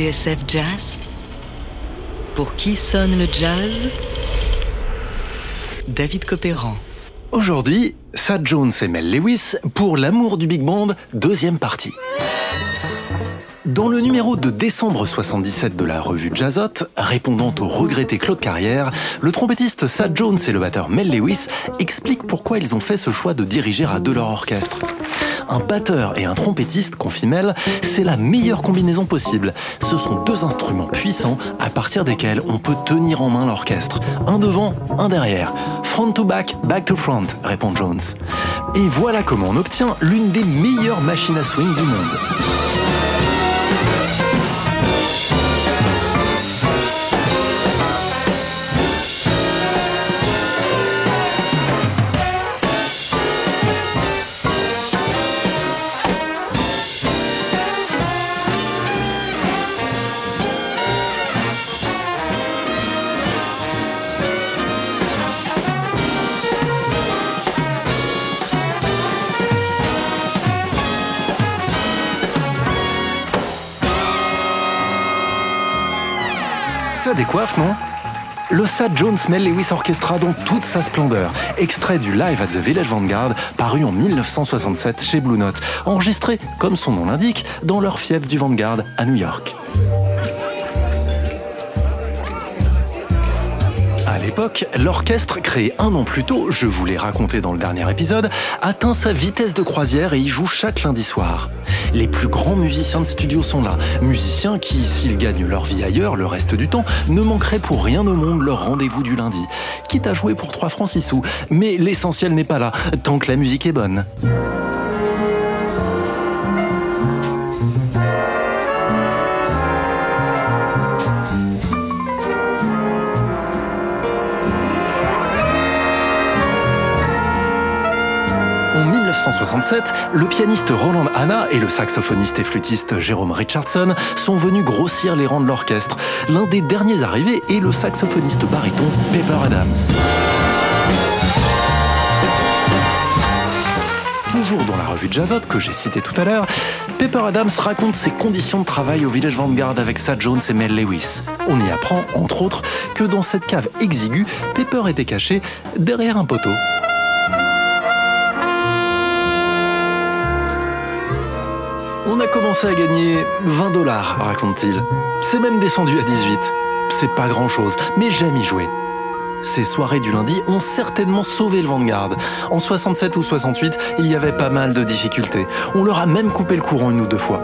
TSF Jazz Pour qui sonne le jazz? David Copéran. Aujourd'hui, Sad Jones et Mel Lewis pour L'amour du Big Band, deuxième partie. Dans le numéro de décembre 77 de la revue Jazzot, répondant au regretté Claude Carrière, le trompettiste Sad Jones et le batteur Mel Lewis expliquent pourquoi ils ont fait ce choix de diriger à deux leur orchestre. Un batteur et un trompettiste, confie Mel, c'est la meilleure combinaison possible. Ce sont deux instruments puissants à partir desquels on peut tenir en main l'orchestre. Un devant, un derrière. Front to back, back to front, répond Jones. Et voilà comment on obtient l'une des meilleures machines à swing du monde. Ça décoiffe, non? Le Sad Jones Mel Lewis Orchestra dans toute sa splendeur, extrait du Live at the Village Vanguard, paru en 1967 chez Blue Note, enregistré, comme son nom l'indique, dans leur fief du Vanguard à New York. L'époque, l'orchestre, créé un an plus tôt, je vous l'ai raconté dans le dernier épisode, atteint sa vitesse de croisière et y joue chaque lundi soir. Les plus grands musiciens de studio sont là, musiciens qui, s'ils gagnent leur vie ailleurs le reste du temps, ne manqueraient pour rien au monde leur rendez-vous du lundi. Quitte à jouer pour 3 francs 6 sous, mais l'essentiel n'est pas là, tant que la musique est bonne. 1967, le pianiste Roland Hanna et le saxophoniste et flûtiste Jérôme Richardson sont venus grossir les rangs de l'orchestre. L'un des derniers arrivés est le saxophoniste baryton Pepper Adams. Toujours dans la revue Jazzot que j'ai citée tout à l'heure, Pepper Adams raconte ses conditions de travail au Village Vanguard avec Sad Jones et Mel Lewis. On y apprend, entre autres, que dans cette cave exiguë, Pepper était caché derrière un poteau. On a commencé à gagner 20 dollars, raconte-t-il. C'est même descendu à 18. C'est pas grand-chose, mais j'aime y jouer. Ces soirées du lundi ont certainement sauvé le Vanguard. En 67 ou 68, il y avait pas mal de difficultés. On leur a même coupé le courant une ou deux fois.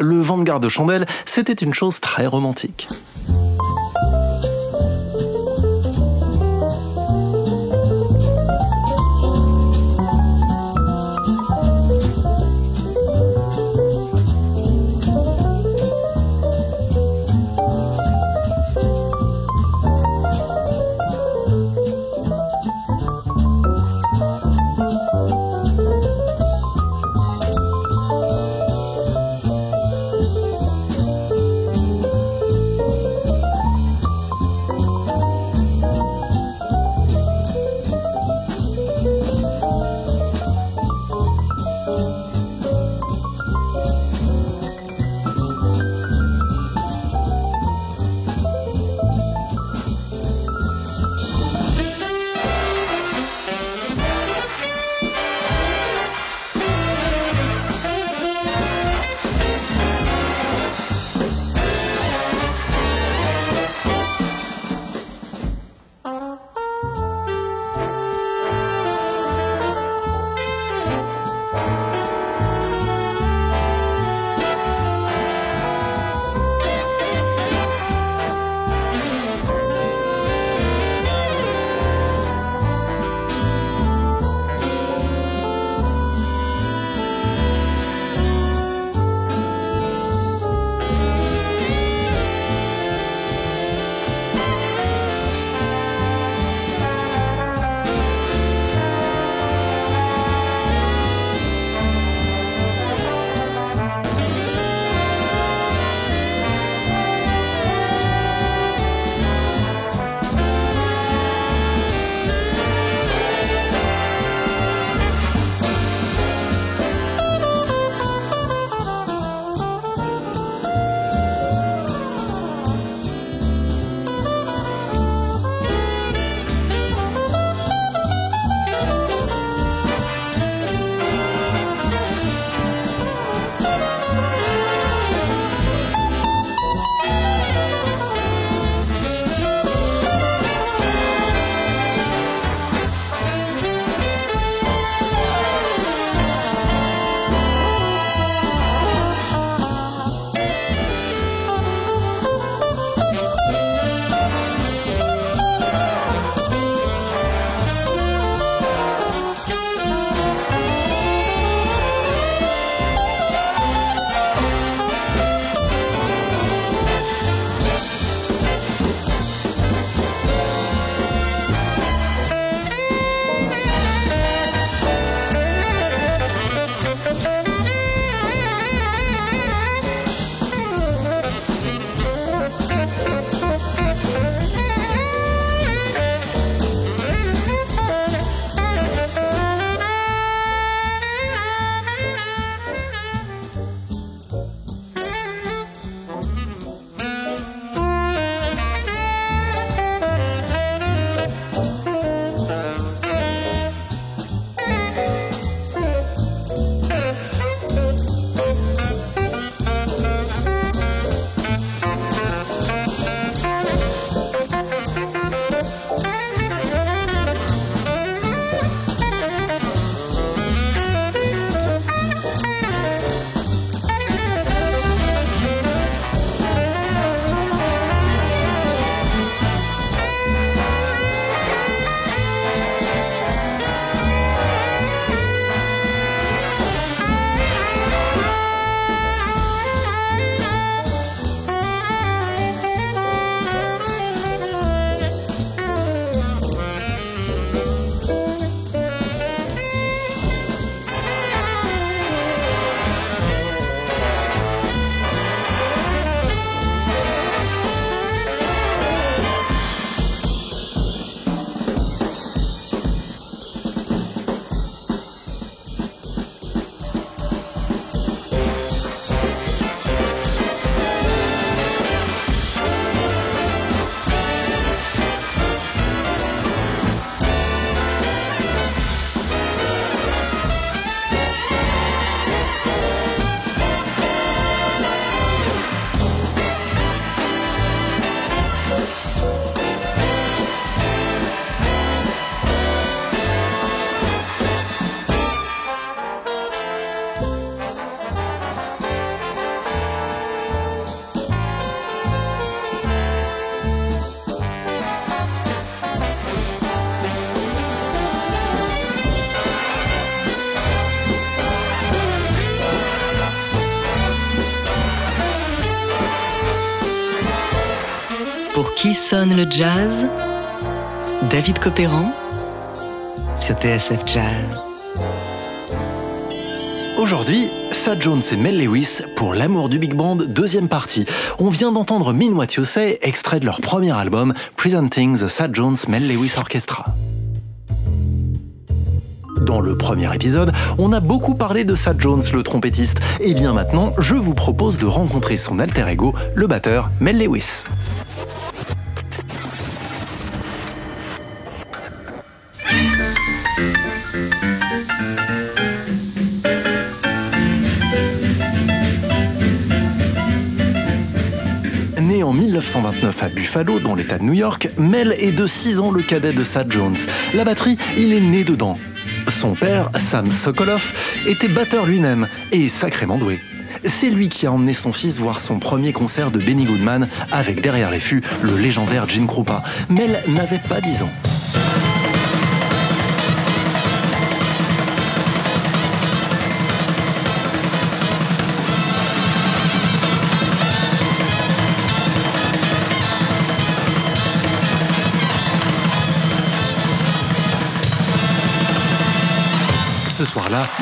Le Vanguard de chandelle, c'était une chose très romantique. Sonne le jazz David Copéran sur TSF Jazz. Aujourd'hui, Sad Jones et Mel Lewis pour L'amour du Big Band, deuxième partie. On vient d'entendre You Say, extrait de leur premier album, Presenting the Sad Jones Mel Lewis Orchestra. Dans le premier épisode, on a beaucoup parlé de Sad Jones, le trompettiste. Et bien maintenant, je vous propose de rencontrer son alter ego, le batteur Mel Lewis. En 1929 à Buffalo, dans l'État de New York, Mel est de 6 ans le cadet de Sad Jones. La batterie, il est né dedans. Son père, Sam Sokoloff, était batteur lui-même et sacrément doué. C'est lui qui a emmené son fils voir son premier concert de Benny Goodman avec derrière les fûts le légendaire Gene Krupa. Mel n'avait pas 10 ans.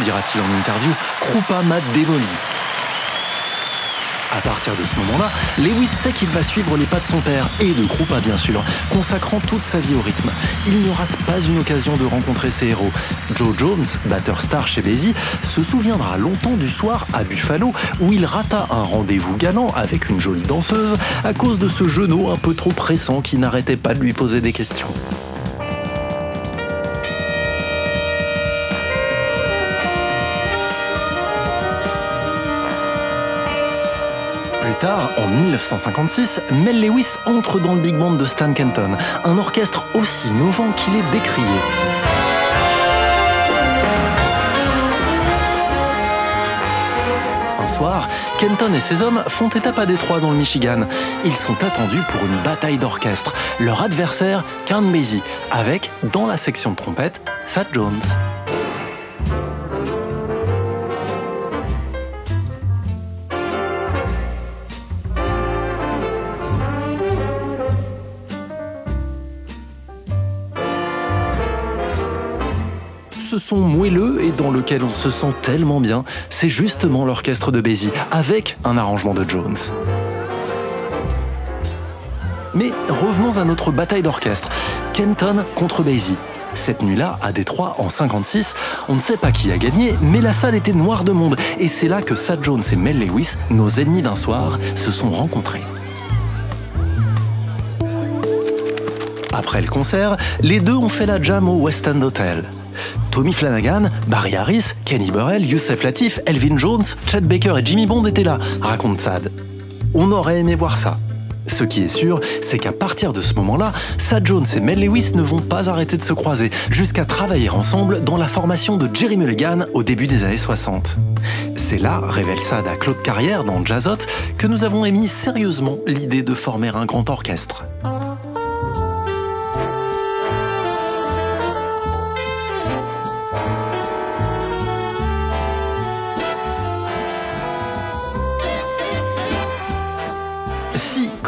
Dira-t-il en interview, Krupa m'a démoli. À partir de ce moment-là, Lewis sait qu'il va suivre les pas de son père, et de Krupa bien sûr, consacrant toute sa vie au rythme. Il ne rate pas une occasion de rencontrer ses héros. Joe Jones, batteur star chez Basie, se souviendra longtemps du soir à Buffalo où il rata un rendez-vous galant avec une jolie danseuse à cause de ce genou un peu trop pressant qui n'arrêtait pas de lui poser des questions. Tard, en 1956, Mel Lewis entre dans le big band de Stan Kenton, un orchestre aussi innovant qu'il est décrié. Un soir, Kenton et ses hommes font étape à Détroit dans le Michigan. Ils sont attendus pour une bataille d'orchestre. Leur adversaire, Count Basie, avec, dans la section de trompette, Sad Jones. Ce son moelleux et dans lequel on se sent tellement bien, c'est justement l'orchestre de Basie, avec un arrangement de Jones. Mais revenons à notre bataille d'orchestre. Kenton contre Basie. Cette nuit-là, à Détroit, en 56, on ne sait pas qui a gagné, mais la salle était noire de monde, et c'est là que Sad Jones et Mel Lewis, nos ennemis d'un soir, se sont rencontrés. Après le concert, les deux ont fait la jam au West End Hotel. Tommy Flanagan, Barry Harris, Kenny Burrell, Youssef Latif, Elvin Jones, Chet Baker et Jimmy Bond étaient là, raconte Sad. On aurait aimé voir ça. Ce qui est sûr, c'est qu'à partir de ce moment-là, Sad Jones et Mel Lewis ne vont pas arrêter de se croiser, jusqu'à travailler ensemble dans la formation de Jerry Mulligan au début des années 60. C'est là, révèle Sad à Claude Carrière dans Jazzot, que nous avons émis sérieusement l'idée de former un grand orchestre.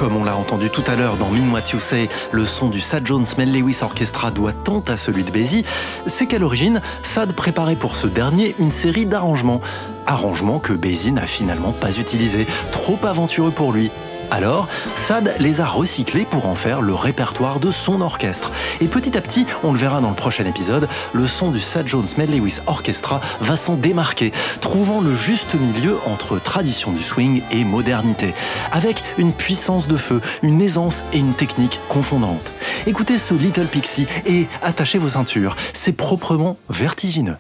Comme on l'a entendu tout à l'heure dans Mean What You Say, le son du Sad Jones Mel Lewis Orchestra doit tant à celui de Basie, c'est qu'à l'origine, Sad préparait pour ce dernier une série d'arrangements. Arrangements que Basie n'a finalement pas utilisés, trop aventureux pour lui. Alors, Sad les a recyclés pour en faire le répertoire de son orchestre. Et petit à petit, on le verra dans le prochain épisode, le son du Sad Jones Mel Lewis Orchestra va s'en démarquer, trouvant le juste milieu entre tradition du swing et modernité, avec une puissance de feu, une aisance et une technique confondante. Écoutez ce Little Pixie et attachez vos ceintures, c'est proprement vertigineux.